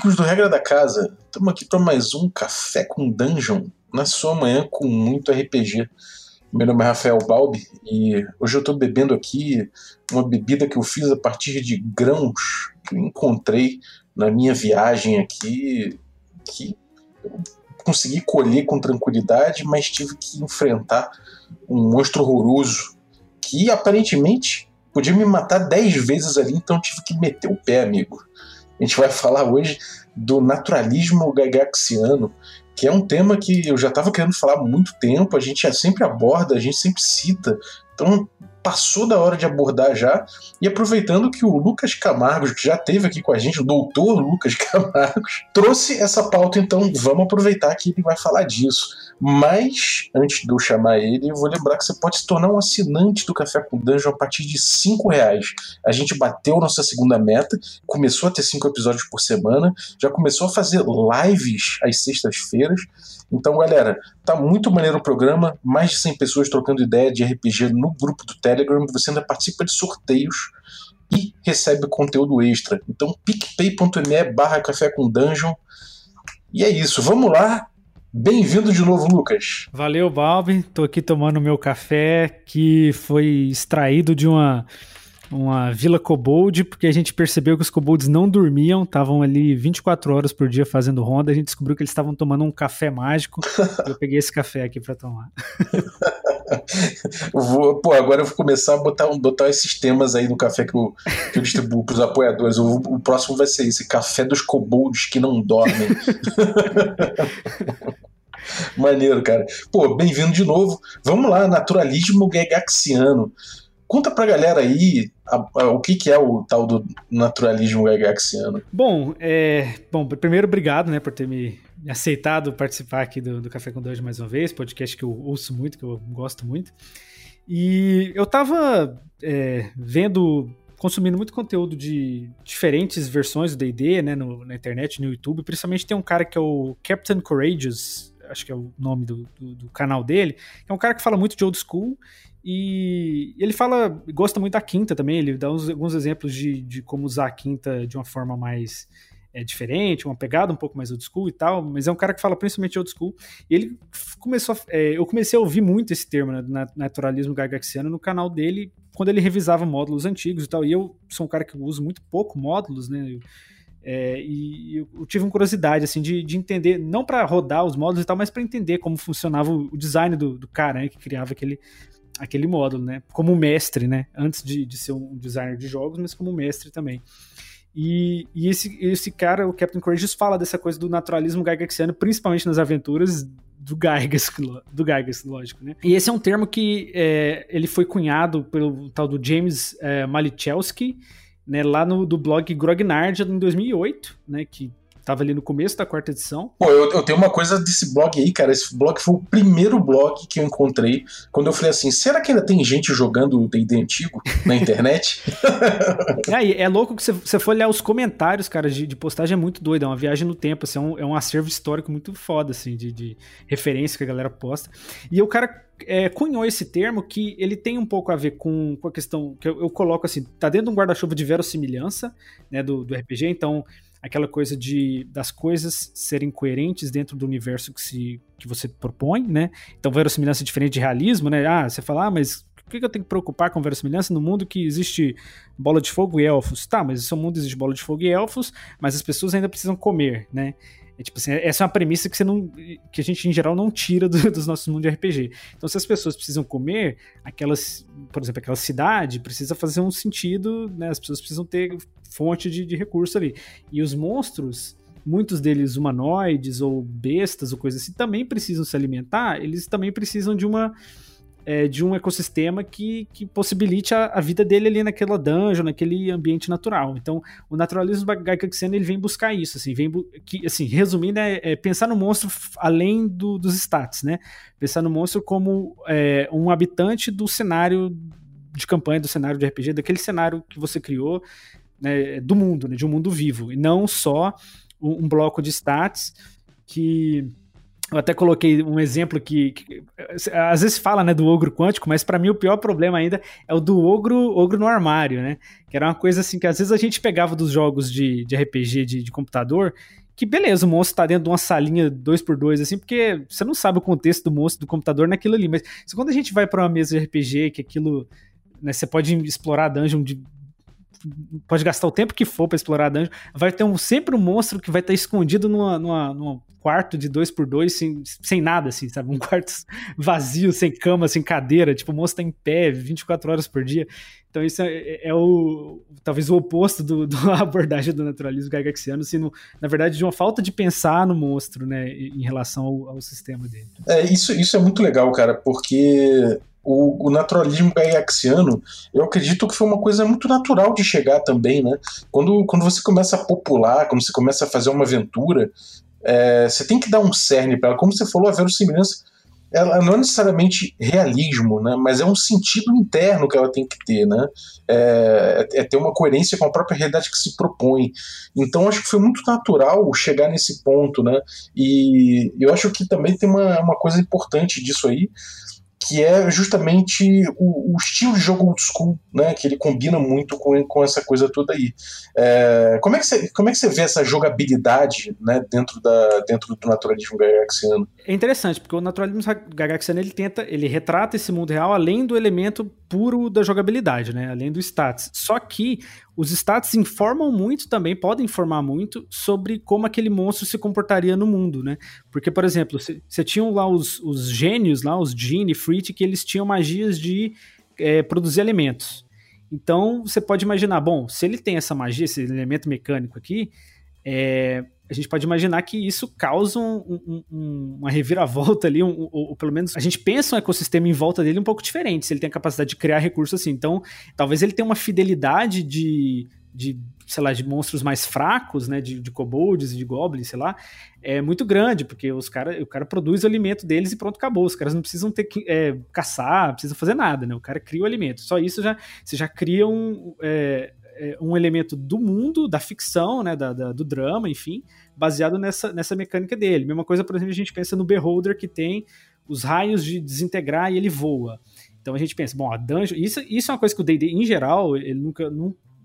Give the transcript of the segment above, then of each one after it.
amigos do Regra da Casa, estamos aqui para mais um Café com Dungeon, na sua manhã com muito RPG. Meu nome é Rafael Balbi e hoje eu estou bebendo aqui uma bebida que eu fiz a partir de grãos que eu encontrei na minha viagem aqui, que eu consegui colher com tranquilidade, mas tive que enfrentar um monstro horroroso que aparentemente podia me matar 10 vezes ali, então tive que meter o pé, amigo. A gente vai falar hoje do naturalismo gagaxiano, que é um tema que eu já estava querendo falar há muito tempo, a gente sempre aborda, a gente sempre cita. Então passou da hora de abordar já. E aproveitando que o Lucas Camargos, que já esteve aqui com a gente, o doutor Lucas Camargos, trouxe essa pauta, então vamos aproveitar que ele vai falar disso. Mas, antes de eu chamar ele, eu vou lembrar que você pode se tornar um assinante do Café com Dungeon a partir de cinco reais. A gente bateu nossa segunda meta, começou a ter cinco episódios por semana, já começou a fazer lives às sextas-feiras. Então, galera, tá muito maneiro o programa, mais de 100 pessoas trocando ideia de RPG no grupo do Telegram, você ainda participa de sorteios e recebe conteúdo extra. Então, picpay.me barra café com dungeon. E é isso, vamos lá Bem-vindo de novo, Lucas. Valeu, Balbi. Tô aqui tomando meu café que foi extraído de uma uma vila kobold, porque a gente percebeu que os kobolds não dormiam, estavam ali 24 horas por dia fazendo ronda, a gente descobriu que eles estavam tomando um café mágico. eu peguei esse café aqui para tomar. vou, pô, agora eu vou começar a botar, botar esses temas aí no café que eu, que eu distribuo pros apoiadores. O, o próximo vai ser esse: Café dos Kobolds que não dormem. Maneiro, cara. Pô, bem-vindo de novo. Vamos lá, naturalismo gagaxiano. Conta pra galera aí a, a, o que, que é o tal do naturalismo gagaxiano. Bom, é, bom, primeiro obrigado né, por ter me aceitado participar aqui do, do Café com Dois mais uma vez, podcast que eu ouço muito, que eu gosto muito. E eu tava é, vendo, consumindo muito conteúdo de diferentes versões do D&D, né, na internet, no YouTube, principalmente tem um cara que é o Captain Courageous, acho que é o nome do, do, do canal dele, é um cara que fala muito de old school e ele fala, gosta muito da quinta também, ele dá uns, alguns exemplos de, de como usar a quinta de uma forma mais é, diferente, uma pegada um pouco mais old school e tal, mas é um cara que fala principalmente old school. E ele começou, é, eu comecei a ouvir muito esse termo, né, naturalismo gargaxiano, no canal dele, quando ele revisava módulos antigos e tal. E eu sou um cara que uso muito pouco módulos, né? É, e eu tive uma curiosidade assim de, de entender, não para rodar os módulos e tal, mas para entender como funcionava o design do, do cara né, que criava aquele, aquele módulo, né? Como mestre, né? Antes de, de ser um designer de jogos, mas como mestre também. E, e esse, esse cara, o Captain Courageous, fala dessa coisa do naturalismo gygaxiano, principalmente nas aventuras do Gygas, do Gygas, lógico, né? E esse é um termo que é, ele foi cunhado pelo tal do James é, Malichelski, né, lá no do blog Grognard em 2008, né, que Tava ali no começo da quarta edição. Pô, eu, eu, tenho uma coisa desse blog aí, cara. Esse blog foi o primeiro blog que eu encontrei quando eu falei assim: será que ainda tem gente jogando DD antigo na internet? é, é louco que você for olhar os comentários, cara, de, de, postagem é muito doido. É uma viagem no tempo, assim, é, um, é um acervo histórico muito foda, assim, de, de referência que a galera posta. E o cara é, cunhou esse termo que ele tem um pouco a ver com, com a questão que eu, eu coloco assim: tá dentro de um guarda-chuva de verossimilhança, né, do, do RPG, então aquela coisa de das coisas serem coerentes dentro do universo que, se, que você propõe, né? Então, verossimilhança é diferente de realismo, né? Ah, você fala, ah, mas por que eu tenho que preocupar com verossimilhança no mundo que existe bola de fogo e elfos? Tá, mas esse mundo existe bola de fogo e elfos, mas as pessoas ainda precisam comer, né? É, tipo assim, essa é uma premissa que você não. que a gente, em geral, não tira do, dos nossos mundos de RPG. Então, se as pessoas precisam comer, aquelas, por exemplo, aquela cidade precisa fazer um sentido, né? As pessoas precisam ter fonte de, de recurso ali. E os monstros, muitos deles humanoides ou bestas ou coisas assim, também precisam se alimentar, eles também precisam de uma é, de um ecossistema que, que possibilite a, a, vida dele ali naquela dungeon, naquele ambiente natural. Então, o naturalismo Gygaxiano ele vem buscar isso, assim, vem que, assim, resumindo, é, é, pensar no monstro além do, dos stats, né? Pensar no monstro como é, um habitante do cenário de campanha, do cenário de RPG, daquele cenário que você criou, né, do mundo, né, de um mundo vivo, e não só um, um bloco de stats que eu até coloquei um exemplo que, que às vezes fala, né, do ogro quântico, mas para mim o pior problema ainda é o do ogro, ogro no armário, né? Que era uma coisa assim que às vezes a gente pegava dos jogos de, de RPG de, de computador, que beleza, o monstro tá dentro de uma salinha 2x2, assim, porque você não sabe o contexto do monstro do computador naquilo ali, mas quando a gente vai para uma mesa de RPG, que aquilo, né, você pode explorar dungeon de pode gastar o tempo que for para explorar dungeon, vai ter um, sempre um monstro que vai estar escondido numa, numa, numa quarto de dois por dois sem, sem nada, assim, sabe? Um quarto vazio, sem cama, sem cadeira, tipo, o monstro tá em pé 24 horas por dia. Então isso é, é, é o talvez o oposto do, do abordagem do naturalismo gygaxiano, assim, no, na verdade de uma falta de pensar no monstro, né, em relação ao, ao sistema dele. É, isso, isso é muito legal, cara, porque o, o, naturalismo gaiaxiano, eu acredito que foi uma coisa muito natural de chegar também, né? Quando, quando você começa a popular, quando você começa a fazer uma aventura, é, você tem que dar um cerne para ela. Como você falou, a verossimilhança ela não é necessariamente realismo, né? Mas é um sentido interno que ela tem que ter, né? É, é, ter uma coerência com a própria realidade que se propõe. Então acho que foi muito natural chegar nesse ponto, né? E eu acho que também tem uma, uma coisa importante disso aí, que é justamente o, o, estilo de jogo old school, né, que ele combina muito com, com essa coisa toda aí. É, como, é que você, como é que você vê essa jogabilidade né, dentro, da, dentro do naturalismo gygaxiano? É interessante, porque o naturalismo gygaxiano ele tenta, ele retrata esse mundo real além do elemento puro da jogabilidade, né, além do stats. Só que os stats informam muito também, podem informar muito sobre como aquele monstro se comportaria no mundo, né? Porque, por exemplo, você tinha lá os, os gênios, lá, os Gene, Frit, que eles tinham magias de é, produzir alimentos. Então, você pode imaginar, bom, se ele tem essa magia, esse elemento mecânico aqui, é, a gente pode imaginar que isso causa um, um, uma reviravolta ali, um, ou, ou, pelo menos a gente pensa um ecossistema em volta dele um pouco diferente, se ele tem a capacidade de criar recursos assim. Então, talvez ele tenha uma fidelidade de, de sei lá, de monstros mais fracos, né, de, de kobolds de goblins, sei lá, é muito grande, porque os cara, o cara produz o alimento deles e pronto, acabou. Os caras não precisam ter que é, caçar, não precisam fazer nada, né? O cara cria o alimento. Só isso já, você já cria um, é, um elemento do mundo, da ficção, né, da, da, do drama, enfim, baseado nessa, nessa mecânica dele. Mesma coisa, por exemplo, a gente pensa no Beholder, que tem os raios de desintegrar e ele voa. Então a gente pensa, bom, a dungeon. Isso, isso é uma coisa que o DD, em geral, ele nunca.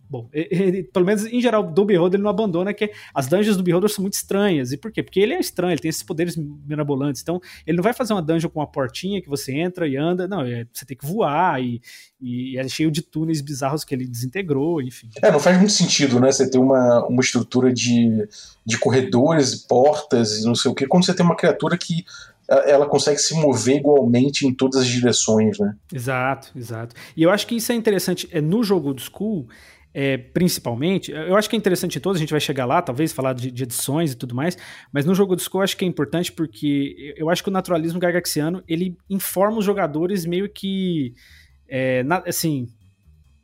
Bom, ele, pelo menos em geral, do Beholder ele não abandona, que as dungeons do Beholder são muito estranhas. E por quê? Porque ele é estranho, ele tem esses poderes mirabolantes. Então, ele não vai fazer uma dungeon com uma portinha que você entra e anda. Não, é, você tem que voar e, e é cheio de túneis bizarros que ele desintegrou, enfim. É, não faz muito sentido, né? Você ter uma, uma estrutura de, de corredores e portas e não sei o quê, quando você tem uma criatura que ela consegue se mover igualmente em todas as direções, né? Exato, exato. E eu acho que isso é interessante. É no jogo do School é, principalmente, eu acho que é interessante todos, a gente vai chegar lá, talvez, falar de, de edições e tudo mais, mas no jogo do Skull eu acho que é importante porque eu acho que o naturalismo gargaxiano, ele informa os jogadores meio que, é, na, assim,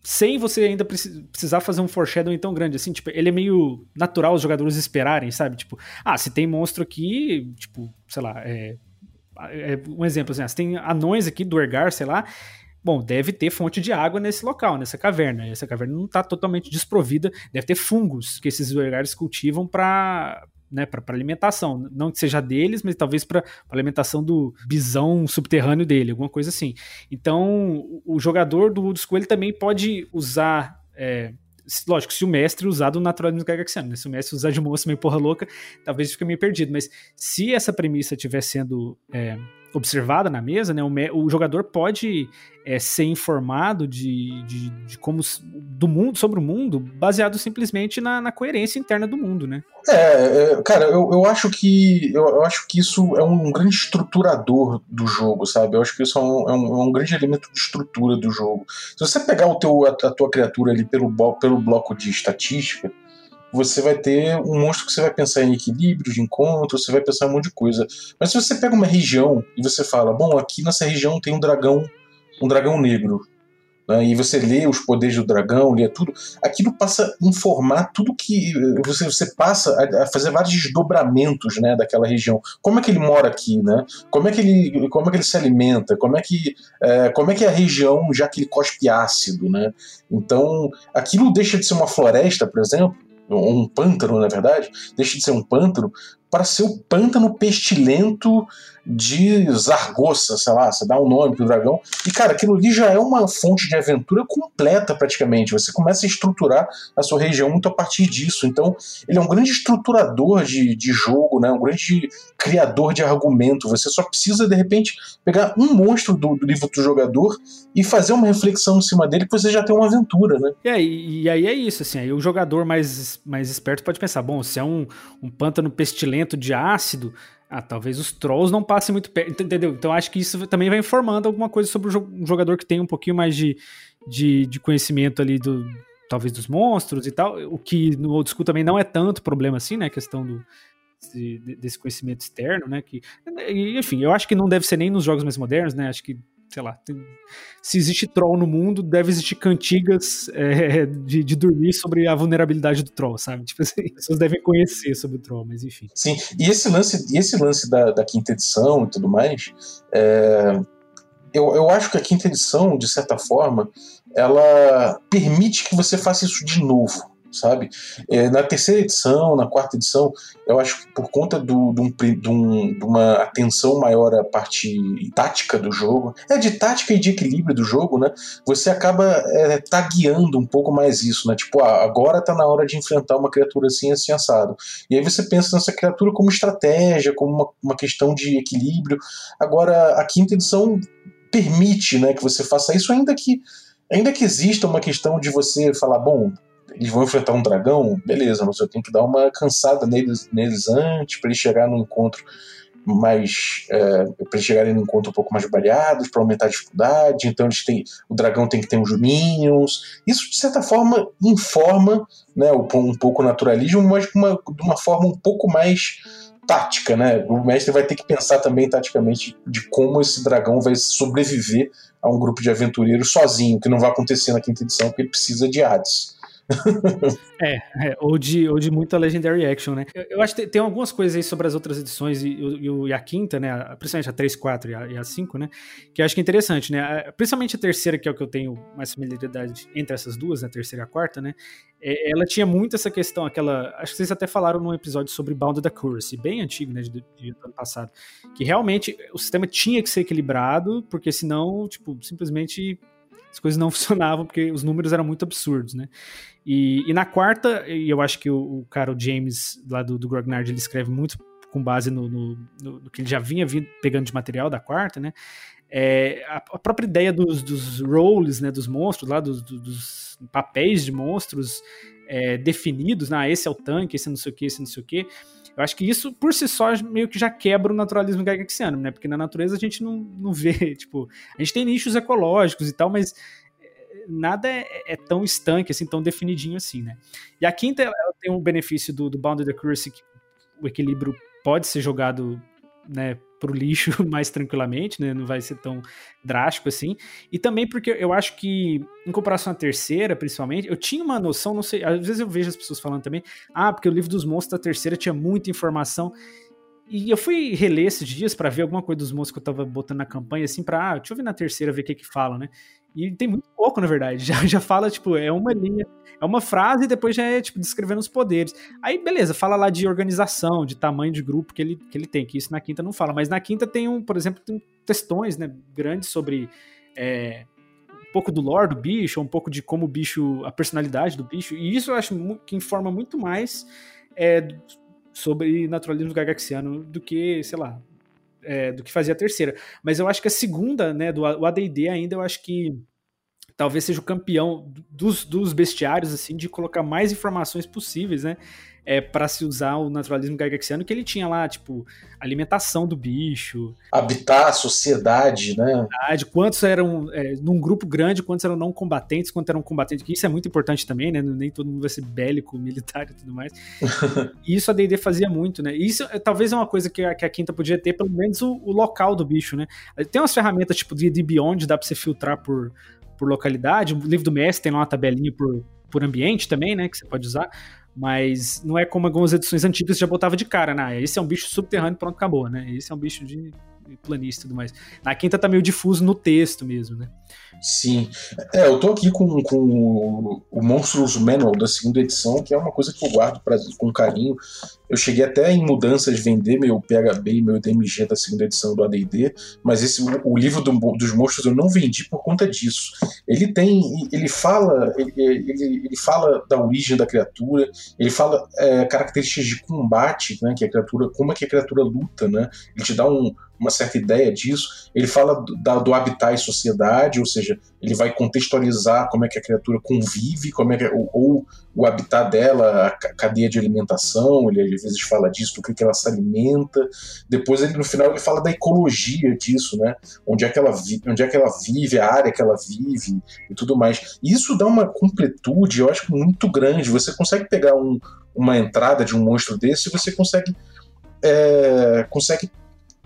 sem você ainda precisar fazer um foreshadowing tão grande, assim, tipo, ele é meio natural os jogadores esperarem, sabe? Tipo, ah, se tem monstro aqui, tipo, sei lá, é, é um exemplo, assim, ah, tem anões aqui do Ergar, sei lá, Bom, deve ter fonte de água nesse local, nessa caverna. Essa caverna não está totalmente desprovida, deve ter fungos que esses lugares cultivam para né, para alimentação. Não que seja deles, mas talvez para alimentação do bisão subterrâneo dele, alguma coisa assim. Então, o jogador do School ele também pode usar. É, lógico, se o mestre usar do naturalismo gagaxiano, né? se o mestre usar de moça meio porra louca, talvez fique meio perdido. Mas se essa premissa estiver sendo. É, observada na mesa, né, o, o jogador pode é, ser informado de, de, de, como do mundo sobre o mundo baseado simplesmente na, na coerência interna do mundo, né? É, é cara, eu, eu acho que eu, eu, acho que isso é um grande estruturador do jogo, sabe? Eu acho que isso é um, é um, é um grande elemento de estrutura do jogo. Se você pegar o teu, a, a tua criatura ali pelo, pelo bloco de estatística, você vai ter um monstro que você vai pensar em equilíbrio de encontro, você vai pensar em um monte de coisa. Mas se você pega uma região e você fala, bom, aqui nessa região tem um dragão, um dragão negro, né, e você lê os poderes do dragão, lê tudo, aquilo passa a informar tudo que você, você passa a, a, fazer vários desdobramentos, né, daquela região. Como é que ele mora aqui, né? Como é que ele, como é que ele se alimenta? Como é que, é, como é que é a região já que ele cospe ácido, né? Então, aquilo deixa de ser uma floresta, por exemplo, um pântano, na verdade, deixa de ser um pântano para ser o pântano pestilento de Zargossa, sei lá, você dá um nome pro dragão. E, cara, aquilo ali já é uma fonte de aventura completa, praticamente. Você começa a estruturar a sua região muito a partir disso. Então, ele é um grande estruturador de, de jogo, né? um grande criador de argumento. Você só precisa, de repente, pegar um monstro do, do livro do jogador e fazer uma reflexão em cima dele que você já tem uma aventura, né? E aí, e aí é isso, assim, aí o jogador mais, mais esperto pode pensar, bom, se é um, um pântano pestilento de ácido, ah, talvez os trolls não passem muito perto, entendeu? Então acho que isso também vai informando alguma coisa sobre o jogador que tem um pouquinho mais de, de, de conhecimento ali do talvez dos monstros e tal, o que no old school também não é tanto problema assim, né, a questão do desse conhecimento externo, né, que enfim, eu acho que não deve ser nem nos jogos mais modernos, né, acho que sei lá, tem, se existe troll no mundo, deve existir cantigas é, de, de, dormir sobre a vulnerabilidade do troll, sabe? Tipo assim, as pessoas devem conhecer sobre o troll, mas enfim. Sim, e esse lance, esse lance da, da quinta edição e tudo mais, é, eu, eu acho que a quinta edição, de certa forma, ela permite que você faça isso de novo sabe? É, na terceira edição, na quarta edição, eu acho que por conta do, do, de, de, uma atenção maior à parte tática do jogo, é de tática e de equilíbrio do jogo, né? Você acaba é, tagueando um pouco mais isso, né? Tipo, ah, agora tá na hora de enfrentar uma criatura assim, assim, assado. E aí você pensa nessa criatura como estratégia, como uma, uma questão de equilíbrio. Agora, a quinta edição permite né, que você faça isso, ainda que ainda que exista uma questão de você falar, bom, eles vão enfrentar um dragão, beleza, mas eu tenho que dar uma cansada neles, neles antes para eles chegar no encontro mais é, para eles chegarem no encontro um pouco mais baleados para aumentar a dificuldade. Então eles têm o dragão tem que ter uns minions isso de certa forma informa né um pouco o naturalismo mas uma, de uma forma um pouco mais tática né? O mestre vai ter que pensar também taticamente de como esse dragão vai sobreviver a um grupo de aventureiros sozinho que não vai acontecer na quinta edição porque ele precisa de Hades é, é, ou, de, ou de muita Legendary Action, né? Eu, eu acho que tem, algumas coisas aí sobre as outras edições e, e, e a quinta, né? Principalmente a 3, 4 e a, e a 5, né? Que eu acho que é interessante, né? Principalmente a terceira, que é o que eu tenho mais familiaridade entre essas duas, né? A terceira e a quarta, né? É, ela tinha muito essa questão, aquela. Acho que vocês até falaram num episódio sobre Bounded Accuracy, bem antigo, né? De, de ano passado. Que realmente o sistema tinha que ser equilibrado, porque senão, tipo, simplesmente as coisas não funcionavam porque os números eram muito absurdos, né? E, e na quarta, e eu acho que o, o cara, o James, lá do, do Grognard, ele escreve muito com base no, no, no, no que ele já vinha vindo, pegando de material da quarta, né? É, a, a, própria ideia dos, dos roles, né, dos monstros, lá dos, dos papéis de monstros é, definidos, né, ah, esse é o tanque, esse é não sei o que, esse é não sei o que, eu acho que isso, por si só, meio que já quebra o naturalismo gygaxiano, né? Porque na natureza a gente não, não vê, tipo, a gente tem nichos ecológicos e tal, mas eh, nada é, é, tão estanque, assim, tão definidinho assim, né? E a quinta, ela tem um benefício do, do Bounded Accuracy, que o equilíbrio pode ser jogado, né, pro lixo mais tranquilamente, né? Não vai ser tão drástico assim. E também porque eu acho que, em comparação à terceira, principalmente, eu tinha uma noção, não sei, às vezes eu vejo as pessoas falando também, ah, porque o livro dos monstros da terceira tinha muita informação. E eu fui reler esses dias para ver alguma coisa dos monstros que eu tava botando na campanha, assim, pra, ah, deixa eu ver na terceira, ver o que que fala, né? E tem muito pouco, na verdade. Já, já fala, tipo, é uma linha, é uma frase e depois já é, tipo, descrevendo os poderes. Aí, beleza, fala lá de organização, de tamanho de grupo que ele, que ele tem, que isso na quinta não fala. Mas na quinta tem um, por exemplo, tem textões, né, grandes sobre é, um pouco do lore do bicho, um pouco de como o bicho, a personalidade do bicho. E isso eu acho que informa muito mais é, sobre naturalismo gagaxiano do que, sei lá, é, do que fazia a terceira. Mas eu acho que a segunda, né, do AD&D ainda, eu acho que talvez seja o campeão dos, dos bestiários, assim, de colocar mais informações possíveis, né? É, para se usar o naturalismo gygaxiano, que ele tinha lá, tipo, alimentação do bicho. Habitar, sociedade, né? Quantos eram, é, num grupo grande, quantos eram não combatentes, quantos eram combatentes, que isso é muito importante também, né? Nem todo mundo vai ser bélico, militar e tudo mais. e isso a D&D fazia muito, né? isso é, talvez é uma coisa que a, que a Quinta podia ter, pelo menos o, o local do bicho, né? Tem umas ferramentas, tipo, de D&D Beyond, dá pra você filtrar por, por localidade. O livro do mestre tem lá uma tabelinha por, por ambiente também, né? Que você pode usar. Mas não é como algumas edições antigas já botava de cara, né? Esse é um bicho subterrâneo, pronto, acabou, né? Esse é um bicho de planista e tudo mais. Na quinta tá meio difuso no texto mesmo, né? Sim. É, eu tô aqui com, com o, Monstros Manual da segunda edição, que é uma coisa que eu guardo pra, com carinho. Eu cheguei até em mudanças vender meu PHB e meu DMG da segunda edição do AD&D, mas esse o, o livro do, dos monstros eu não vendi por conta disso. Ele tem, ele fala, ele, ele, ele fala da origem da criatura, ele fala é, características de combate, né, que a criatura, como é que a criatura luta, né? Ele te dá um, uma certa ideia disso. Ele fala do, do habitat e sociedade, ou seja, ele vai contextualizar como é que a criatura convive, como é que, ou, ou o habitat dela, a cadeia de alimentação, ele às vezes fala disso, do que, que ela se alimenta. Depois, ele, no final, ele fala da ecologia disso, né? Onde é, que ela vi, onde é que ela vive, a área que ela vive e tudo mais. Isso dá uma completude, eu acho, muito grande. Você consegue pegar um, uma entrada de um monstro desse e você consegue. É, consegue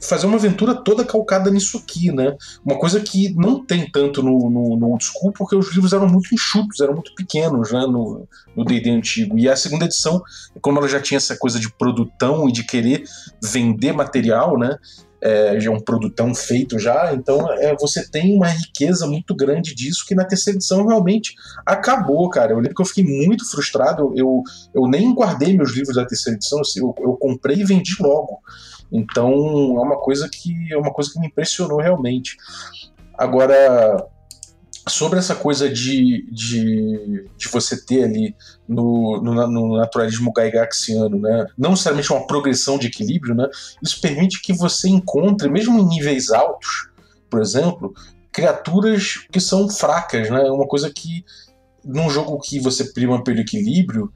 fazer uma aventura toda calcada nisso aqui, né? Uma coisa que não tem tanto no, no, no old school, porque os livros eram muito enxutos, eram muito pequenos, né? No D&D antigo. E a segunda edição, como ela já tinha essa coisa de produtão e de querer vender material, né? É, já é um produtão feito já, então é, você tem uma riqueza muito grande disso que na terceira edição realmente acabou, cara. Eu lembro que eu fiquei muito frustrado, eu, eu nem guardei meus livros da terceira edição, assim, eu, eu comprei e vendi logo. Então é uma coisa que é uma coisa que me impressionou realmente. Agora, sobre essa coisa de, de, de você ter ali no, no, no, naturalismo gaigaxiano, né, não necessariamente uma progressão de equilíbrio, né, isso permite que você encontre, mesmo em níveis altos, por exemplo, criaturas que são fracas, né, uma coisa que num jogo que você prima pelo equilíbrio,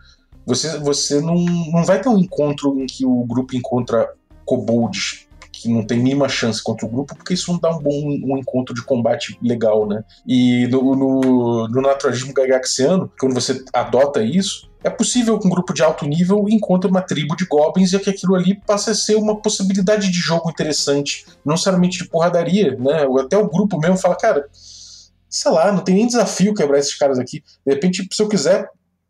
você, você não, não vai ter um encontro em que o grupo encontra kobolds que não tem mínima chance contra o grupo, porque isso não dá um bom um encontro de combate legal, né? E no, no, no naturalismo gagaxiano, quando você adota isso, é possível que um grupo de alto nível encontre uma tribo de goblins e que aquilo ali passe a ser uma possibilidade de jogo interessante, não necessariamente de porradaria, né? Até o grupo mesmo fala, cara, sei lá, não tem nem desafio quebrar esses caras aqui. De repente, se eu quiser,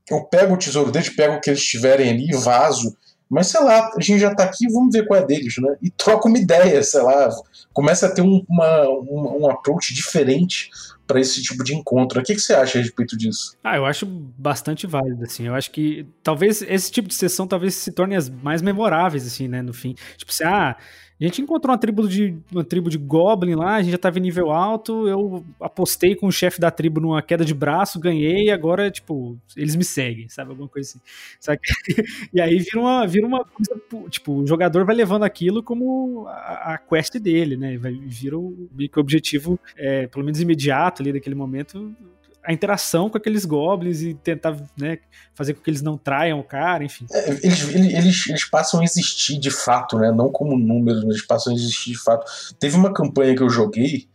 eu pego o tesouro deles, pego o que eles tiverem ali, vazo mas sei lá, a gente já tá aqui, vamos ver qual é deles, né? E troca uma ideia, sei lá, começa a ter um, uma, um, um approach diferente para esse tipo de encontro. O que, que você acha a respeito disso? Ah, eu acho bastante válido, assim. Eu acho que talvez esse tipo de sessão talvez se torne as mais memoráveis, assim, né, no fim. Tipo assim, ah, a gente encontrou uma tribo de, uma tribo de Goblin lá, a gente já tava em nível alto, eu apostei com o chefe da tribo numa queda de braço, ganhei, e agora, tipo, eles me seguem, sabe? Alguma coisa assim. Sabe? E aí vira uma, vira uma coisa, tipo, o jogador vai levando aquilo como a, a quest dele, né? Vai, vira o, meio que o objetivo, é, pelo menos imediato ali daquele momento, a interação com aqueles goblins e tentar né, fazer com que eles não traiam o cara, enfim. É, eles, eles, eles passam a existir de fato, né? Não como números, eles passam a existir de fato. Teve uma campanha que eu joguei,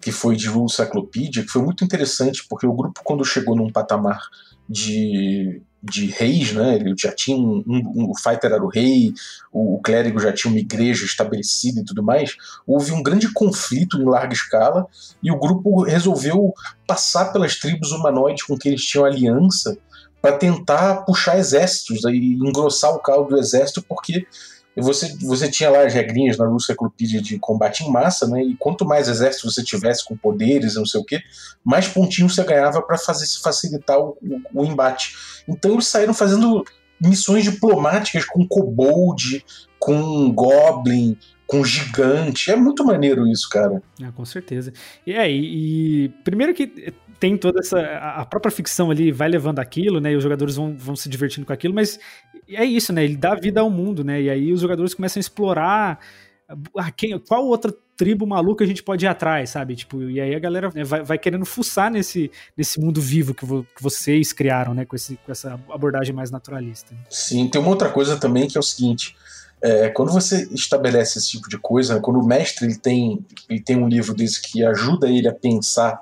que foi de Rule Cyclopedia, que foi muito interessante, porque o grupo, quando chegou num patamar de de reis, né? Ele já tinha um, um, o fighter era o rei, o, o, clérigo já tinha uma igreja estabelecida e tudo mais. Houve um grande conflito em larga escala e o grupo resolveu passar pelas tribos humanoides com que eles tinham aliança para tentar puxar exércitos e engrossar o caldo do exército, porque você, você tinha lá as regrinhas na Rússia Enciclopédia de combate em massa, né? E quanto mais exército você tivesse com poderes, não sei o que, mais pontinhos você ganhava para fazer facilitar o, o, o, embate. Então eles saíram fazendo missões diplomáticas com kobold, com goblin, com gigante. É muito maneiro isso, cara. É, com certeza. E é, e, e primeiro que tem toda essa. A própria ficção ali vai levando aquilo, né? E os jogadores vão, vão se divertindo com aquilo, mas é isso, né? Ele dá vida ao mundo, né? E aí os jogadores começam a explorar ah, quem, qual outra tribo maluca a gente pode ir atrás, sabe? Tipo, e aí a galera né, vai, vai, querendo fuçar nesse, nesse mundo vivo que, vo, que vocês criaram, né? Com, esse, com essa abordagem mais naturalista. Sim, tem uma outra coisa também que é o seguinte. É, quando você estabelece esse tipo de coisa, quando o mestre ele tem, ele tem um livro desse que ajuda ele a pensar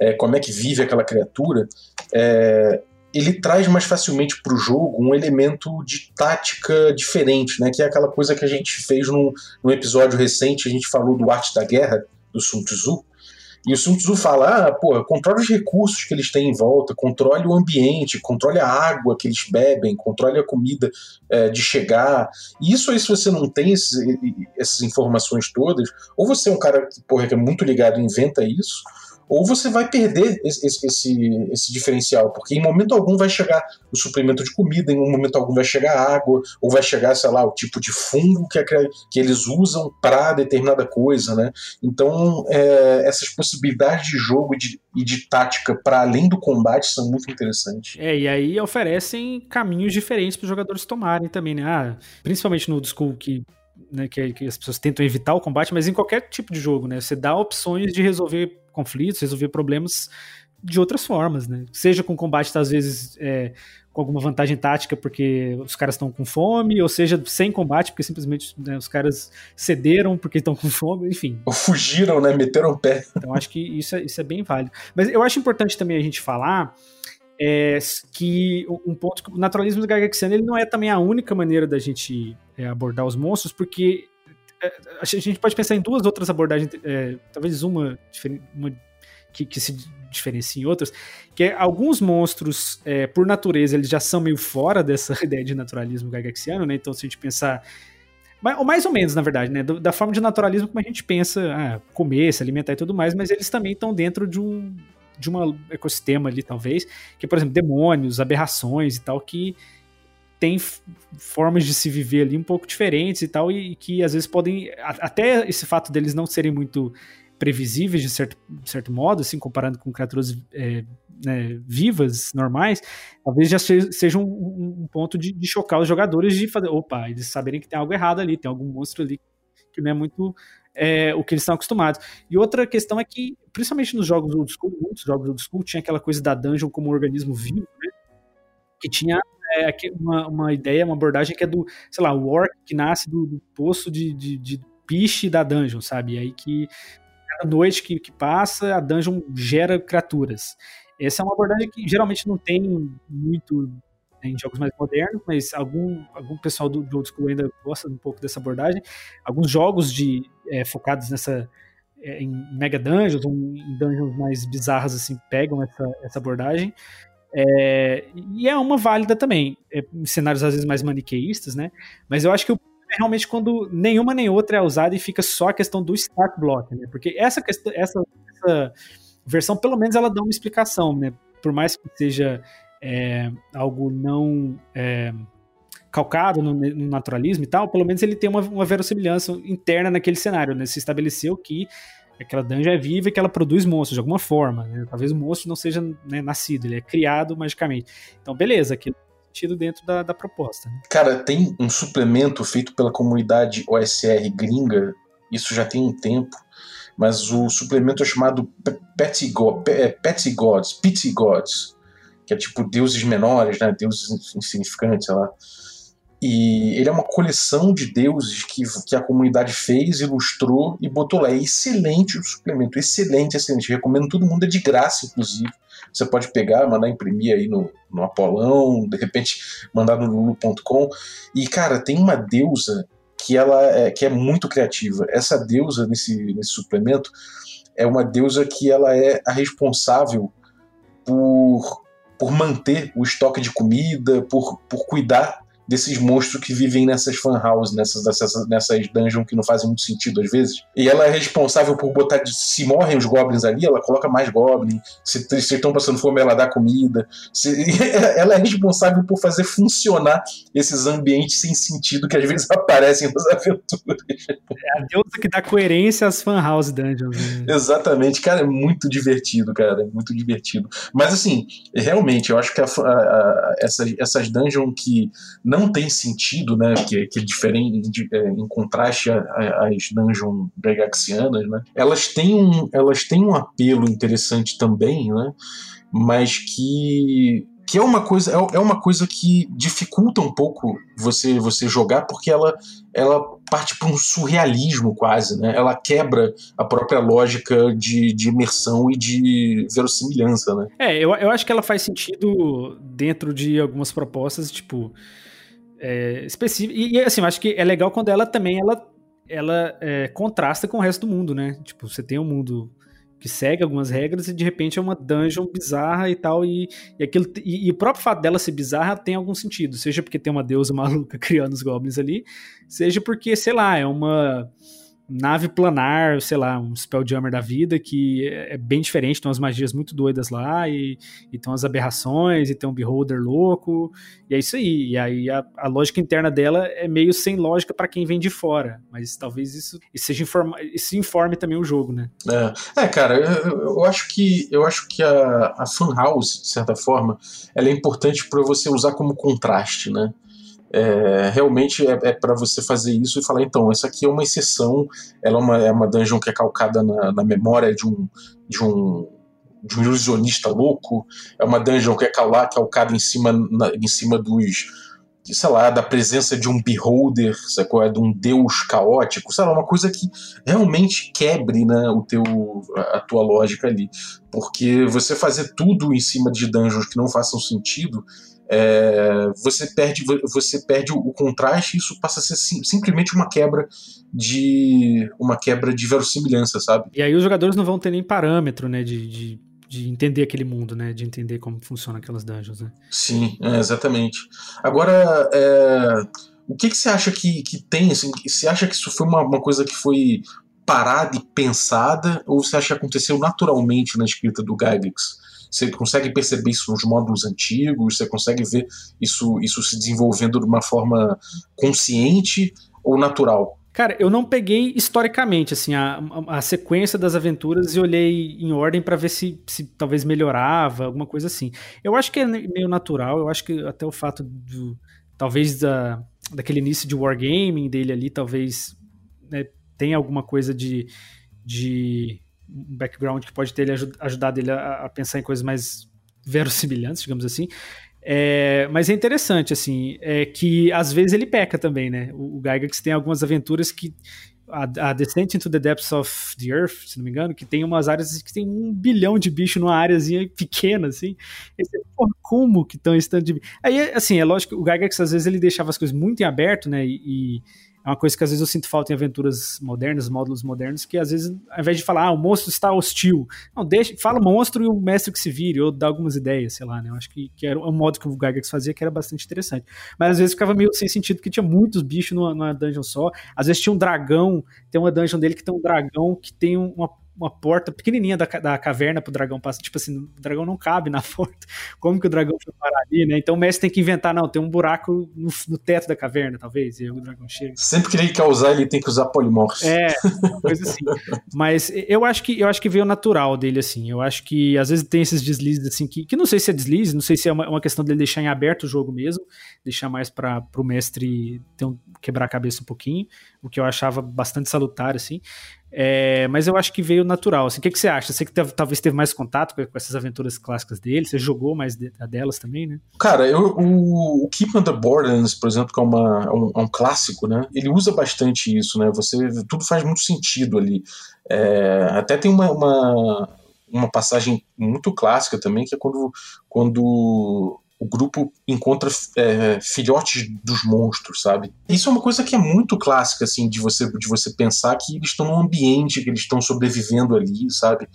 é, como é que vive aquela criatura, é, ele traz mais facilmente para o jogo um elemento de tática diferente, né? Que é aquela coisa que a gente fez num, num episódio recente, a gente falou do Arte da Guerra, do Sun Tzu, e o Sun Tzu fala, ah, pô, controle os recursos que eles têm em volta, controle o ambiente, controle a água que eles bebem, controle a comida é, de chegar. E isso aí, se você não tem esses, essas informações todas, ou você é um cara que, porra, que é muito ligado e inventa isso, ou você vai perder esse, esse, esse, diferencial, porque em momento algum vai chegar o suprimento de comida, em um momento algum vai chegar água, ou vai chegar, sei lá, o tipo de fungo que, que eles usam para determinada coisa, né? Então, é, essas possibilidades de jogo e de, e de tática para além do combate são muito interessantes. É, e aí oferecem caminhos diferentes para os jogadores tomarem também, né? Ah, principalmente no old school, que né, que, que, as pessoas tentam evitar o combate, mas em qualquer tipo de jogo, né? Você dá opções de resolver conflitos, resolver problemas de outras formas, né? Seja com combate, às vezes, é, com alguma vantagem tática porque os caras estão com fome, ou seja, sem combate, porque simplesmente né, os caras cederam porque estão com fome, enfim. Ou fugiram, né? Meteram o pé. Então acho que isso é, isso é bem válido. Mas eu acho importante também a gente falar é que um ponto o naturalismo do Gygaxiano ele não é também a única maneira da gente é, abordar os monstros, porque é, a gente pode pensar em duas outras abordagens, é, talvez uma, uma que, que, se diferencia em outras, que é alguns monstros, é, por natureza, eles já são meio fora dessa ideia de naturalismo gygaxiano, né? Então, se a gente pensar ou mais ou menos, na verdade, né? Da forma de naturalismo como a gente pensa, ah, comer, se alimentar e tudo mais, mas eles também estão dentro de um, de um ecossistema ali, talvez, que, por exemplo, demônios, aberrações e tal, que tem formas de se viver ali um pouco diferentes e tal, e, que às vezes podem. Até esse fato deles não serem muito previsíveis de certo, de certo modo, assim, comparando com criaturas é, né, vivas, normais, talvez já seja um, um ponto de, de, chocar os jogadores de fazer, opa, eles saberem que tem algo errado ali, tem algum monstro ali que não é muito é, o que eles estão acostumados. E outra questão é que, principalmente nos jogos old school, muitos jogos old school, tinha aquela coisa da dungeon como um organismo vivo, né? Que tinha é, uma, uma ideia, uma abordagem que é do, sei lá, o orc que nasce do, do poço de, de, de piche da dungeon, sabe? E aí que cada noite que, que passa, a dungeon gera criaturas. Essa é uma abordagem que geralmente não tem muito em jogos mais modernos, mas algum, algum pessoal do, do old school ainda gosta um pouco dessa abordagem. Alguns jogos de, é, focados nessa é, em mega dungeons ou em dungeons mais bizarras assim pegam essa, essa abordagem. É, e é uma válida também, em cenários às vezes mais maniqueístas, né? Mas eu acho que o é realmente quando nenhuma nem outra é usada e fica só a questão do start block, né? Porque essa questão, essa, essa versão, pelo menos, ela dá uma explicação, né? Por mais que seja é, algo não é, calcado no, no, naturalismo e tal, pelo menos ele tem uma, uma verossimilhança interna naquele cenário, né? Se estabeleceu que aquela dungeon é viva e que ela produz monstros de alguma forma, né? Talvez o monstro não seja né, nascido, ele é criado magicamente. Então, beleza, aquilo sentido dentro da, da proposta. Né? Cara, tem um suplemento feito pela comunidade OSR gringa, isso já tem um tempo, mas o suplemento é chamado Petty, God, é, Petty Gods, Pity Gods, que é tipo deuses menores, né, deuses insignificantes, sei lá. E ele é uma coleção de deuses que, que a comunidade fez, ilustrou e botou lá. É excelente o suplemento, excelente, excelente. Recomendo todo mundo, é de graça, inclusive. Você pode pegar, mandar imprimir aí no, no Apolão, de repente mandar no lulu.com. E, cara, tem uma deusa que ela é, que é muito criativa. Essa deusa nesse, nesse suplemento é uma deusa que ela é a responsável por, por manter o estoque de comida, por, por cuidar desses monstros que vivem nessas fan houses, nessas, nessas, nessas dungeons que não fazem muito sentido às vezes. E ela é responsável por botar. Se morrem os goblins ali, ela coloca mais goblins. Se, se estão passando fome, ela dá comida. Se, ela é responsável por fazer funcionar esses ambientes sem sentido que às vezes aparecem nas aventuras. É a deusa que dá coerência às fan house dungeons. Né? Exatamente, cara, é muito divertido, cara, é muito divertido. Mas assim, realmente, eu acho que a, a, a, essas, essas dungeons que não não tem sentido, né, que, que é diferente, de, é, em contraste às dungeon Gygaxianas, né, elas têm, um, elas têm um apelo interessante também, né, mas que que é uma coisa é, é uma coisa que dificulta um pouco você você jogar porque ela ela parte para um surrealismo quase né? Ela quebra a própria lógica de, de imersão e de verossimilhança né? É eu, eu acho que ela faz sentido dentro de algumas propostas tipo é, específica. E, assim, eu acho que é legal quando ela também ela, ela é, contrasta com o resto do mundo, né? Tipo, você tem um mundo que segue algumas regras e de repente é uma dungeon bizarra e tal, e, e aquilo e, e, o próprio fato dela ser bizarra tem algum sentido, seja porque tem uma deusa maluca criando os goblins ali, seja porque, sei lá, é uma nave planar, sei lá, um Spelljammer da vida, que é, é bem diferente, tem umas magias muito doidas lá, e, e tem umas aberrações, e tem um beholder louco, e é isso aí. E aí a, a lógica interna dela é meio sem lógica para quem vem de fora, mas talvez isso, isso seja informa, isso informe também o jogo, né? É, é cara, eu, eu, acho que eu acho que a, a House, de certa forma, ela é importante para você usar como contraste, né? É, realmente é, é para você fazer isso e falar, então, essa aqui é uma exceção, ela é uma, é uma dungeon que é calcada na, na memória de um, de um de um ilusionista louco, é uma dungeon que é calcada em cima, na, em cima dos, sei lá, da presença de um beholder, sacou? É de um deus caótico, sei lá, uma coisa que realmente quebre né, o teu, a tua lógica ali. Porque você fazer tudo em cima de dungeons que não façam sentido é, você perde você perde o contraste e isso passa a ser sim, simplesmente uma quebra de uma quebra de verossimilhança, sabe? E aí os jogadores não vão ter nem parâmetro, né, de, de, de entender aquele mundo, né, de entender como funciona aquelas dungeons, né? Sim, é, exatamente. Agora, é, o que, que você acha que, que tem, assim, você acha que isso foi uma, uma coisa que foi parada e pensada, ou você acha que aconteceu naturalmente na escrita do Gygax? Você consegue perceber isso nos módulos antigos, você consegue ver isso, isso se desenvolvendo de uma forma consciente ou natural? Cara, eu não peguei historicamente assim a, a, a sequência das aventuras e olhei em ordem para ver se, se talvez melhorava, alguma coisa assim. Eu acho que é meio natural, eu acho que até o fato do talvez da, daquele início de wargaming dele ali, talvez né, tenha alguma coisa de, de um background que pode ter ajudado ele a, a pensar em coisas mais verossimilhantes, digamos assim. É, mas é interessante, assim, é que às vezes ele peca também, né? O, o Gygax tem algumas aventuras que. A, a Descent into the Depths of the Earth, se não me engano, que tem umas áreas que tem um bilhão de bicho numa áreazinha pequena, assim. E você, porra, como que estão esse tanto de Aí, assim, é lógico o Gygax às vezes ele deixava as coisas muito em aberto, né? E, e é uma coisa que às vezes eu sinto falta em aventuras modernas, módulos modernos, que às vezes, ao invés de falar, ah, o monstro está hostil, não, deixa, fala monstro e o mestre que se vire, ou dá algumas ideias, sei lá, né? Eu acho que, que era um modo que o Gygax fazia que era bastante interessante. Mas às vezes ficava meio sem sentido, porque tinha muitos bichos numa, numa dungeon só. Às vezes tinha um dragão, tem uma dungeon dele que tem um dragão que tem uma uma porta pequenininha da, da caverna pro dragão passar. Tipo assim, o dragão não cabe na porta. Como que o dragão foi parar ali, né? Então o mestre tem que inventar, não, tem um buraco no, no teto da caverna, talvez, e o dragão chega. Sempre que ele quer usar, ele tem que usar polimorfos. É, coisa assim. Mas eu acho que eu acho que veio natural dele, assim. Eu acho que às vezes tem esses deslizes, assim, que, que não sei se é deslize, não sei se é uma, uma questão dele deixar em aberto o jogo mesmo, deixar mais para pro mestre ter um, quebrar a cabeça um pouquinho, o que eu achava bastante salutar, assim. É, mas eu acho que veio natural. Assim, o que, que você acha? Você que teve, talvez teve mais contato com, com, essas aventuras clássicas dele, você jogou mais de, delas também, né? Cara, eu, o, o Keep on the Borderlands, por exemplo, que é, uma, é um, é um, clássico, né? Ele usa bastante isso, né? Você, tudo faz muito sentido ali. É, até tem uma, uma, uma passagem muito clássica também, que é quando, quando o grupo encontra é, filhotes dos monstros, sabe? Isso é uma coisa que é muito clássica, assim, de você, de você pensar que eles estão num ambiente, que eles estão sobrevivendo ali, sabe?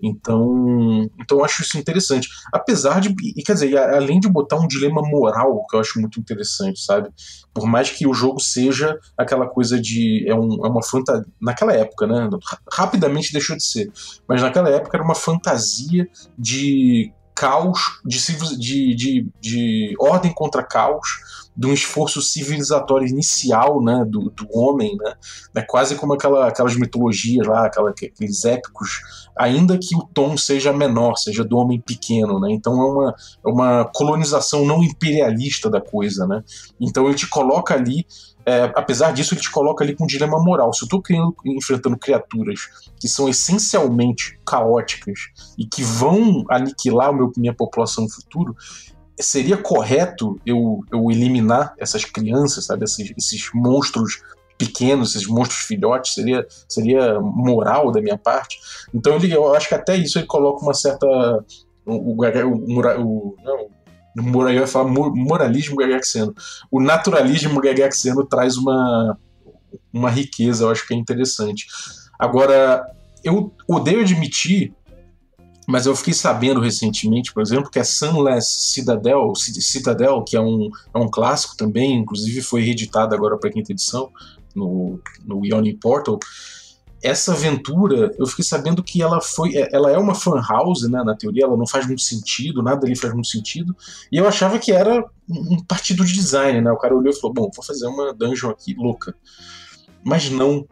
Então, então eu acho isso interessante. Apesar de, e quer dizer, além de botar um dilema moral, que eu acho muito interessante, sabe? Por mais que o jogo seja aquela coisa de. É, um, é uma fantasia. Naquela época, né? Rapidamente deixou de ser. Mas naquela época era uma fantasia de caos, de, de, de, de ordem contra caos, de um esforço civilizatório inicial né, do, do homem, né, é quase como aquela, aquelas mitologias lá, aquela, aqueles épicos, ainda que o tom seja menor, seja do homem pequeno. Né, então é uma, é uma colonização não imperialista da coisa. Né, então ele te coloca ali é, apesar disso, ele te coloca ali com um dilema moral. Se eu estou enfrentando criaturas que são essencialmente caóticas e que vão aniquilar meu, minha população no futuro, seria correto eu, eu eliminar essas crianças, sabe? Esses, esses monstros pequenos, esses monstros filhotes, seria, seria moral da minha parte. Então ele, eu acho que até isso ele coloca uma certa. O, o, o, o eu ia falar moralismo gagaxiano. O naturalismo gagaxiano traz uma, uma riqueza, eu acho que é interessante. Agora, eu odeio admitir, mas eu fiquei sabendo recentemente, por exemplo, que a Sunless Citadel, Citadel que é um, é um clássico também, inclusive foi reeditado agora para a quinta edição, no, no Yawning Portal, essa aventura, eu fiquei sabendo que ela foi. É, ela é uma fan house, né? Na teoria, ela não faz muito sentido, nada ali faz muito sentido. E eu achava que era um partido de design, né? O cara olhou e falou: bom, vou fazer uma dungeon aqui louca. Mas não.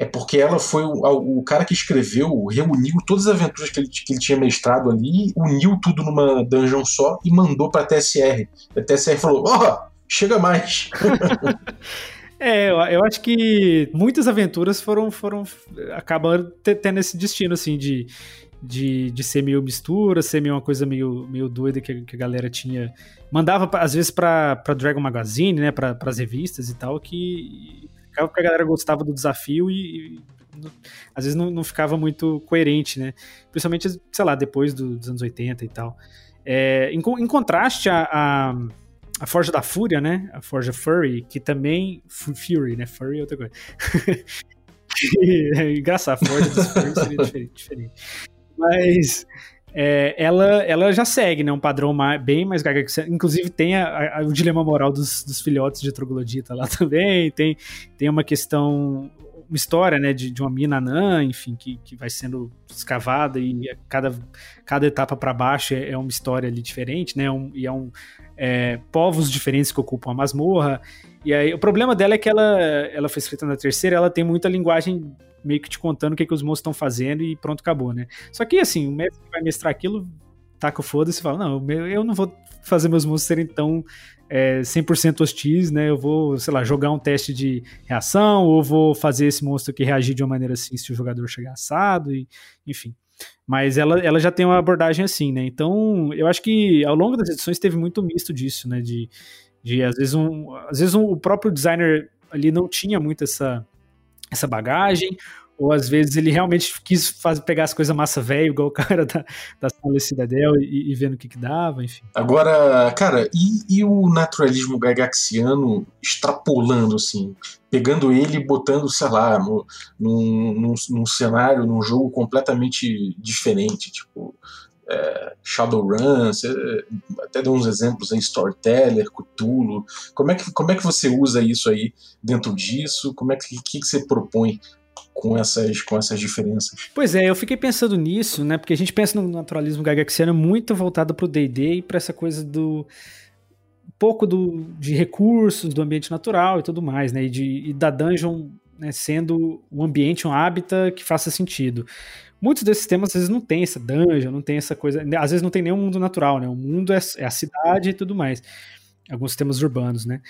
É porque ela foi o, o cara que escreveu, reuniu todas as aventuras que ele, que ele tinha mestrado ali, uniu tudo numa dungeon só e mandou pra TSR. A TSR falou: ó, oh, chega mais. É, eu, acho que muitas aventuras foram, foram acabando tendo esse destino, assim, de, de, de ser meio mistura, ser meio uma coisa meio, meio doida que, que a galera tinha. Mandava, às vezes, pra, pra Dragon Magazine, né, pra, pras revistas e tal, que ficava porque a galera gostava do desafio e, e às vezes não, não ficava muito coerente, né? Principalmente, sei lá, depois do, dos anos 80 e tal. É, em, em contraste a, a a Forja da Fúria, né? A Forja Furry, que também. Fury, né? Furry é outra coisa. é engraçado, a Forja dos seria diferente, diferente. Mas. É, ela, ela já segue né, um padrão mais, bem mais gaga Inclusive, tem a, a, o dilema moral dos, dos filhotes de troglodita lá também. Tem, tem uma questão uma história, né, de, de uma mina anã, enfim, que, que vai sendo escavada e cada, cada etapa para baixo é, é, uma história ali diferente, né, um, e é um é, povos diferentes que ocupam a masmorra. E aí o problema dela é que ela, ela foi escrita na terceira, ela tem muita linguagem meio que te contando o que, que os monstros estão fazendo e pronto, acabou, né? Só que assim, o mestre que vai mestrar aquilo, taca o foda-se e fala: Não, eu não vou fazer meus monstros serem tão é, 100% hostis, né? Eu vou, sei lá, jogar um teste de reação, ou vou fazer esse monstro aqui reagir de uma maneira assim se o jogador chegar assado, e, enfim. Mas ela, ela já tem uma abordagem assim, né? Então, eu acho que ao longo das edições teve muito misto disso, né? De, de às vezes, um, às vezes um, o próprio designer ali não tinha muito essa, essa bagagem, ou às vezes ele realmente quis fazer, pegar as coisas massa velho, igual o cara da, da Sala Cidadel, e, e vendo o que, que dava, enfim. Agora, cara, e, e o naturalismo gagaxiano extrapolando, assim? Pegando ele e botando, sei lá, num, num, num cenário, num jogo completamente diferente, tipo. É, Shadowrun, você até deu uns exemplos aí, Storyteller, Cthulhu. Como é, que, como é que você usa isso aí dentro disso? Como é que, que você propõe com essas, com essas diferenças. Pois é, eu fiquei pensando nisso, né? Porque a gente pensa no naturalismo gagaxiano muito voltado para o D&D e para essa coisa do pouco do, de recursos do ambiente natural e tudo mais, né? E, de, e da dungeon né, sendo um ambiente, um hábitat que faça sentido. Muitos desses temas às vezes não tem essa dungeon, não tem essa coisa, às vezes não tem nenhum mundo natural, né? O mundo é, é a cidade e tudo mais. Alguns temas urbanos, né?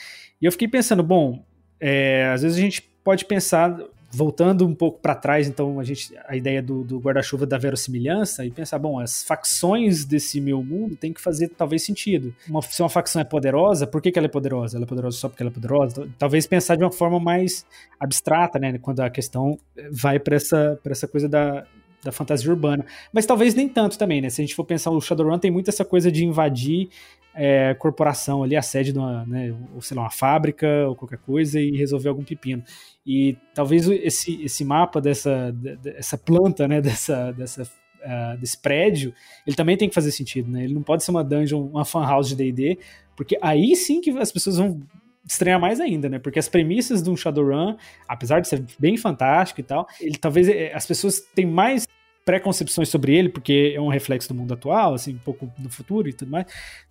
E eu fiquei pensando, bom, é, às vezes a gente pode pensar voltando um pouco para trás, então a gente a ideia do, do guarda-chuva da verossimilhança e pensar, bom, as facções desse meu mundo tem que fazer talvez sentido. Uma, se uma facção é poderosa, por que, que ela é poderosa? Ela é poderosa só porque ela é poderosa? Talvez pensar de uma forma mais abstrata, né, quando a questão vai para essa essa coisa da da fantasia urbana. Mas talvez nem tanto também, né? Se a gente for pensar, o Shadowrun tem muito essa coisa de invadir é, corporação ali, a sede de uma, né, ou sei lá, uma fábrica ou qualquer coisa e resolver algum pepino. E talvez esse, esse mapa dessa, dessa planta, né, dessa, dessa, uh, desse prédio, ele também tem que fazer sentido, né? Ele não pode ser uma dungeon, uma fan house de D&D, porque aí sim que as pessoas vão estranhar mais ainda, né? Porque as premissas de um Shadowrun, apesar de ser bem fantástico e tal, ele talvez eh, as pessoas têm mais preconcepções sobre ele, porque é um reflexo do mundo atual, assim, um pouco do futuro e tudo mais,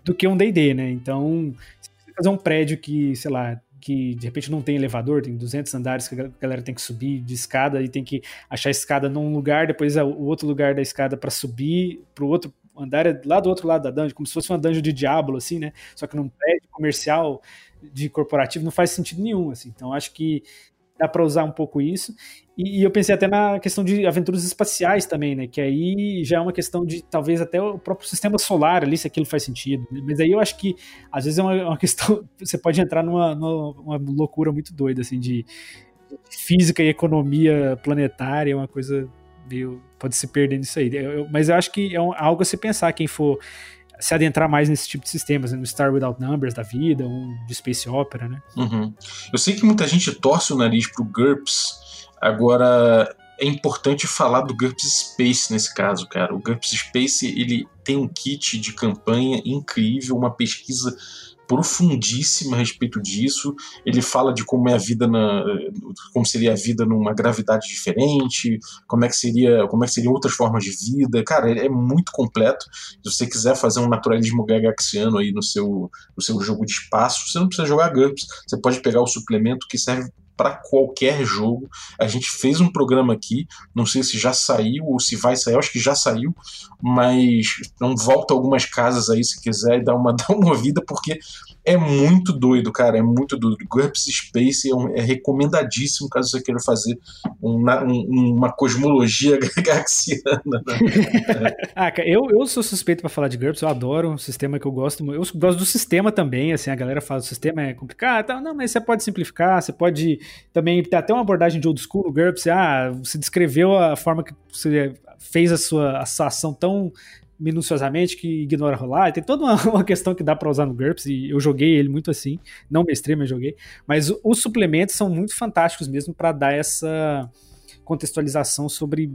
do que um D&D, né? Então, se você fazer um prédio que, sei lá, que de repente não tem elevador, tem 200 andares que a galera tem que subir de escada e tem que achar a escada num lugar, depois o outro lugar da escada para subir para o outro andar é lá do outro lado da dungeon, como se fosse uma dungeon de diabo assim, né? Só que num prédio comercial de corporativo não faz sentido nenhum, assim. Então acho que dá para usar um pouco isso. E, e, eu pensei até na questão de aventuras espaciais também, né? Que aí já é uma questão de talvez até o próprio sistema solar ali, se aquilo faz sentido. Mas aí eu acho que às vezes é uma, uma questão. Você pode entrar numa, numa loucura muito doida, assim, de física e economia planetária, uma coisa meio. pode se perder nisso aí. Eu, eu, mas eu acho que é um, algo a se pensar, quem for se adentrar mais nesse tipo de sistemas, no Star Without Numbers da vida, um de Space Opera, né? Uhum. Eu sei que muita gente torce o nariz pro GURPS, agora é importante falar do GURPS Space nesse caso, cara. O GURPS Space ele tem um kit de campanha incrível, uma pesquisa profundíssima a respeito disso. Ele fala de como é a vida na, como seria a vida numa gravidade diferente, como é que seria, como é que seriam outras formas de vida. Cara, é muito completo. Se você quiser fazer um naturalismo gagaxiano aí no seu, no seu jogo de espaço, você não precisa jogar GURPS. Você pode pegar o suplemento que serve para qualquer jogo. A gente fez um programa aqui, não sei se já saiu ou se vai sair, acho que já saiu, mas não volta algumas casas aí se quiser e dá uma, dá uma ouvida, porque é muito doido, cara, é muito doido. GURPS Space é, um, é recomendadíssimo caso você queira fazer uma, um, uma cosmologia gaxiana. Né? ah, eu, eu sou suspeito para falar de GURPS, eu adoro, um sistema que eu gosto Eu gosto do sistema também, assim, a galera fala o sistema é complicado, não, mas você pode simplificar, você pode também ter até uma abordagem de old school no GURPS, ah, você descreveu a forma que você fez a sua, a sua ação tão minuciosamente que ignora rolar. Tem toda uma, uma questão que dá para usar no GURPS e eu joguei ele muito assim. Não mestrei, mas joguei. Mas os suplementos são muito fantásticos mesmo para dar essa contextualização sobre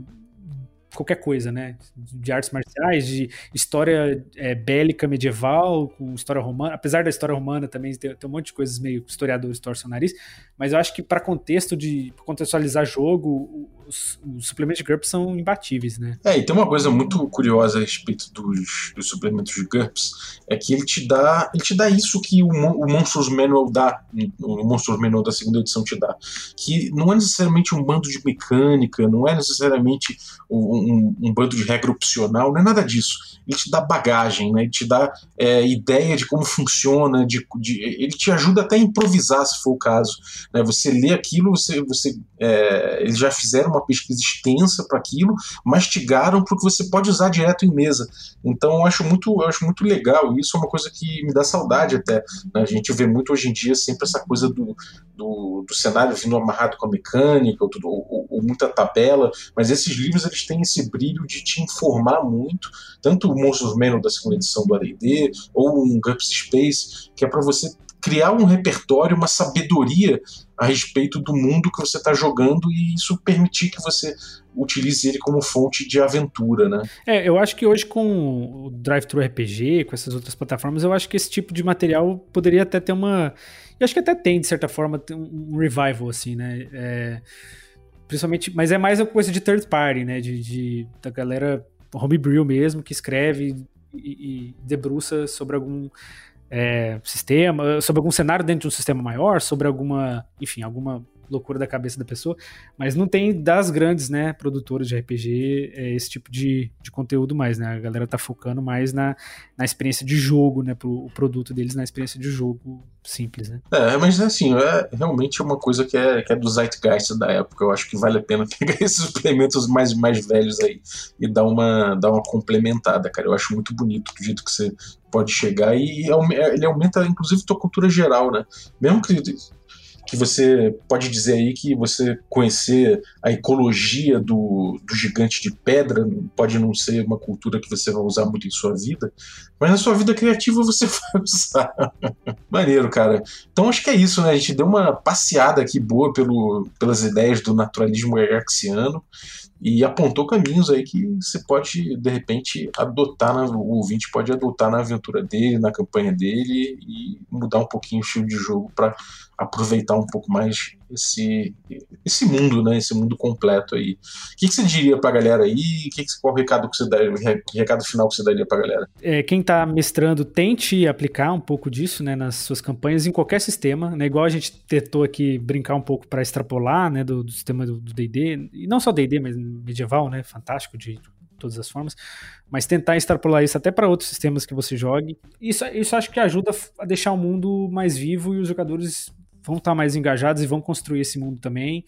qualquer coisa, né? De artes marciais, de história é, bélica medieval, com história romana. Apesar da história romana também tem, um monte de coisas meio historiadores torcem o nariz, mas eu acho que para contexto de contextualizar jogo, os, os, suplementos de GURPS são imbatíveis, né? É, e tem uma coisa muito curiosa a respeito dos, dos suplementos de GURPS, é que ele te dá, ele te dá isso que o, o Monsters Manual dá, o Monsters Manual da segunda edição te dá, que não é necessariamente um bando de mecânica, não é necessariamente um, um bando de regra opcional, não é nada disso. Ele te dá bagagem, né? ele te dá é, ideia de como funciona, de, de, ele te ajuda até a improvisar, se for o caso. Né? Você lê aquilo, você, você, é, eles já fizeram uma pesquisa extensa para aquilo, mastigaram para que você pode usar direto em mesa. Então eu acho muito, eu acho muito legal. Isso é uma coisa que me dá saudade até. Né? A gente vê muito hoje em dia sempre essa coisa do, do, do cenário vindo amarrado com a mecânica, ou, tudo, ou, ou, muita tabela, mas esses livros eles têm esse brilho de te informar muito, tanto o Monstros Manual da segunda edição do AD&D, ou um GURPS Space, que é para você criar um repertório, uma sabedoria a respeito do mundo que você está jogando e isso permitir que você utilize ele como fonte de aventura, né? É, eu acho que hoje com o Drive-Thru RPG, com essas outras plataformas, eu acho que esse tipo de material poderia até ter uma... Eu acho que até tem, de certa forma, um revival, assim, né? É... Principalmente... Mas é mais uma coisa de third party, né? De, de da galera homebrew mesmo, que escreve e, e debruça sobre algum é, sistema, sobre algum cenário dentro de um sistema maior, sobre alguma, enfim, alguma loucura da cabeça da pessoa, mas não tem das grandes, né, produtoras de RPG é, esse tipo de, de conteúdo mais, né, a galera tá focando mais na, na experiência de jogo, né, pro, o produto deles na experiência de jogo simples, né. É, mas assim, é realmente uma coisa que é, que é do zeitgeist da época, eu acho que vale a pena pegar esses suplementos mais, mais velhos aí e dar uma, dar uma complementada, cara, eu acho muito bonito do jeito que você pode chegar e ele aumenta inclusive tua cultura geral, né? Mesmo que que você pode dizer aí que você conhecer a ecologia do, do gigante de pedra pode não ser uma cultura que você vai usar muito em sua vida, mas na sua vida criativa você vai usar. Maneiro, cara. Então acho que é isso, né? A gente deu uma passeada aqui boa pelo, pelas ideias do naturalismo garxiano e apontou caminhos aí que você pode, de repente, adotar, na, o ouvinte pode adotar na aventura dele, na campanha dele e mudar um pouquinho o estilo de jogo para aproveitar um pouco mais esse, esse mundo, né? Esse mundo completo aí. O que, que você diria pra galera aí? Que que, qual o recado que você daria, recado final que você daria pra galera? É, quem tá mestrando, tente aplicar um pouco disso, né, nas suas campanhas em qualquer sistema, né? Igual a gente tentou aqui brincar um pouco para extrapolar, né, do, do sistema do D&D, e não só D&D, mas medieval, né, fantástico de todas as formas, mas tentar extrapolar isso até para outros sistemas que você jogue. Isso, isso acho que ajuda a deixar o mundo mais vivo e os jogadores vão estar mais engajados e vão construir esse mundo também.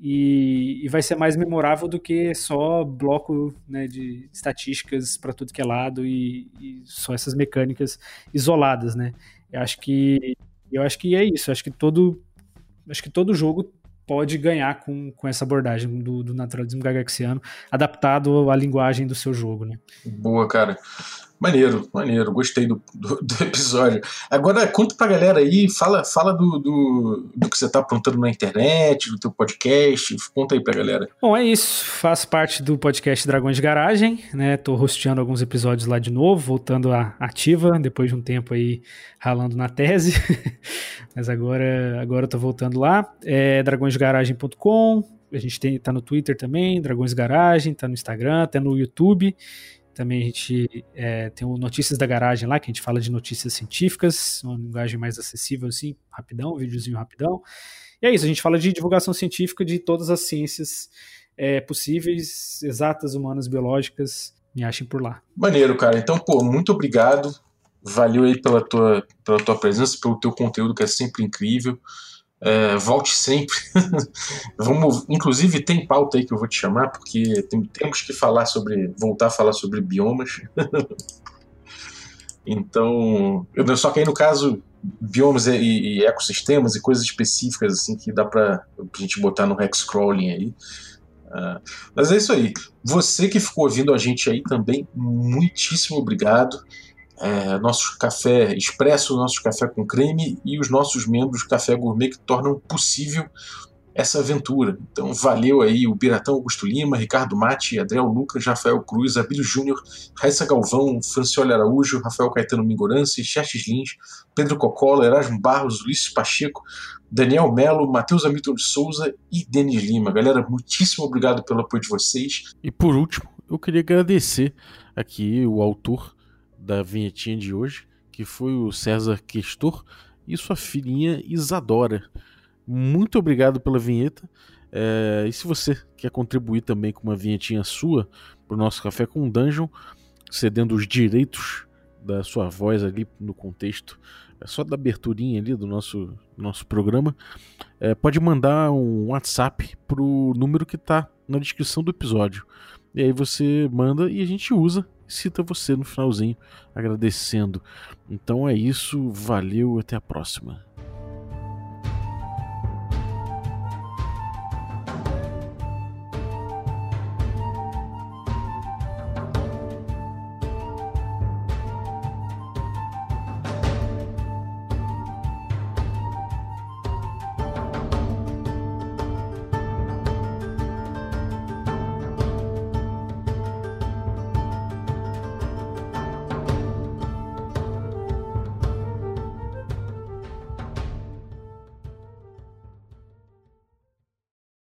E, e vai ser mais memorável do que só bloco né, de estatísticas para tudo que é lado e, e, só essas mecânicas isoladas, né? Eu acho que eu acho que é isso. Acho que todo acho que todo jogo pode ganhar com, com essa abordagem do, do naturalismo gagaxiano adaptado à linguagem do seu jogo, né? Boa, cara. Maneiro, maneiro, gostei do, do, do, episódio. Agora conta pra galera aí, fala, fala do, do, do que você tá aprontando na internet, do teu podcast, conta aí pra galera. Bom, é isso, faço parte do podcast Dragões de Garagem, né, tô hosteando alguns episódios lá de novo, voltando à ativa, depois de um tempo aí ralando na tese, mas agora, agora eu tô voltando lá, é dragõesdegaragem.com, a gente tem, tá no Twitter também, Dragões Garagem, tá no Instagram, até no YouTube, também a gente é, tem o Notícias da Garagem lá, que a gente fala de notícias científicas, uma linguagem mais acessível assim, rapidão, um videozinho rapidão. E é isso, a gente fala de divulgação científica de todas as ciências é, possíveis, exatas, humanas, biológicas. Me achem por lá. Maneiro, cara. Então, pô, muito obrigado. Valeu aí pela tua, pela tua presença, pelo teu conteúdo que é sempre incrível. É, volte sempre. Vamos, inclusive tem pauta aí que eu vou te chamar, porque tem, temos que falar sobre, voltar a falar sobre biomas. então, eu, só que aí no caso biomas e, e, ecossistemas e coisas específicas assim que dá para a gente botar no hexcrawling aí. Uh, mas é isso aí. Você que ficou ouvindo a gente aí também, muitíssimo obrigado é, nosso café expresso, nosso café com creme e os nossos membros Café Gourmet que tornam possível essa aventura. Então valeu aí o Biratão Augusto Lima, Ricardo Mate, Adriel Lucas, Rafael Cruz, Abílio Júnior, Raíssa Galvão, Francioli Araújo, Rafael Caetano Mingorance, Chertes Lins, Pedro Cocola, Erasmo Barros, Luiz Pacheco, Daniel Melo, Matheus Hamilton de Souza e Denis Lima. Galera, muitíssimo obrigado pelo apoio de vocês. E por último, eu queria agradecer aqui o autor da vinhetinha de hoje, que foi o César Questor e sua filhinha Isadora. Muito obrigado pela vinheta. É, e se você quer contribuir também com uma vinhetinha sua para o nosso Café com Dungeon, cedendo os direitos da sua voz ali no contexto, é só da aberturinha ali do nosso, nosso programa, é, pode mandar um WhatsApp pro número que está na descrição do episódio. E aí você manda e a gente usa cita você no finalzinho agradecendo. Então é isso, valeu, até a próxima.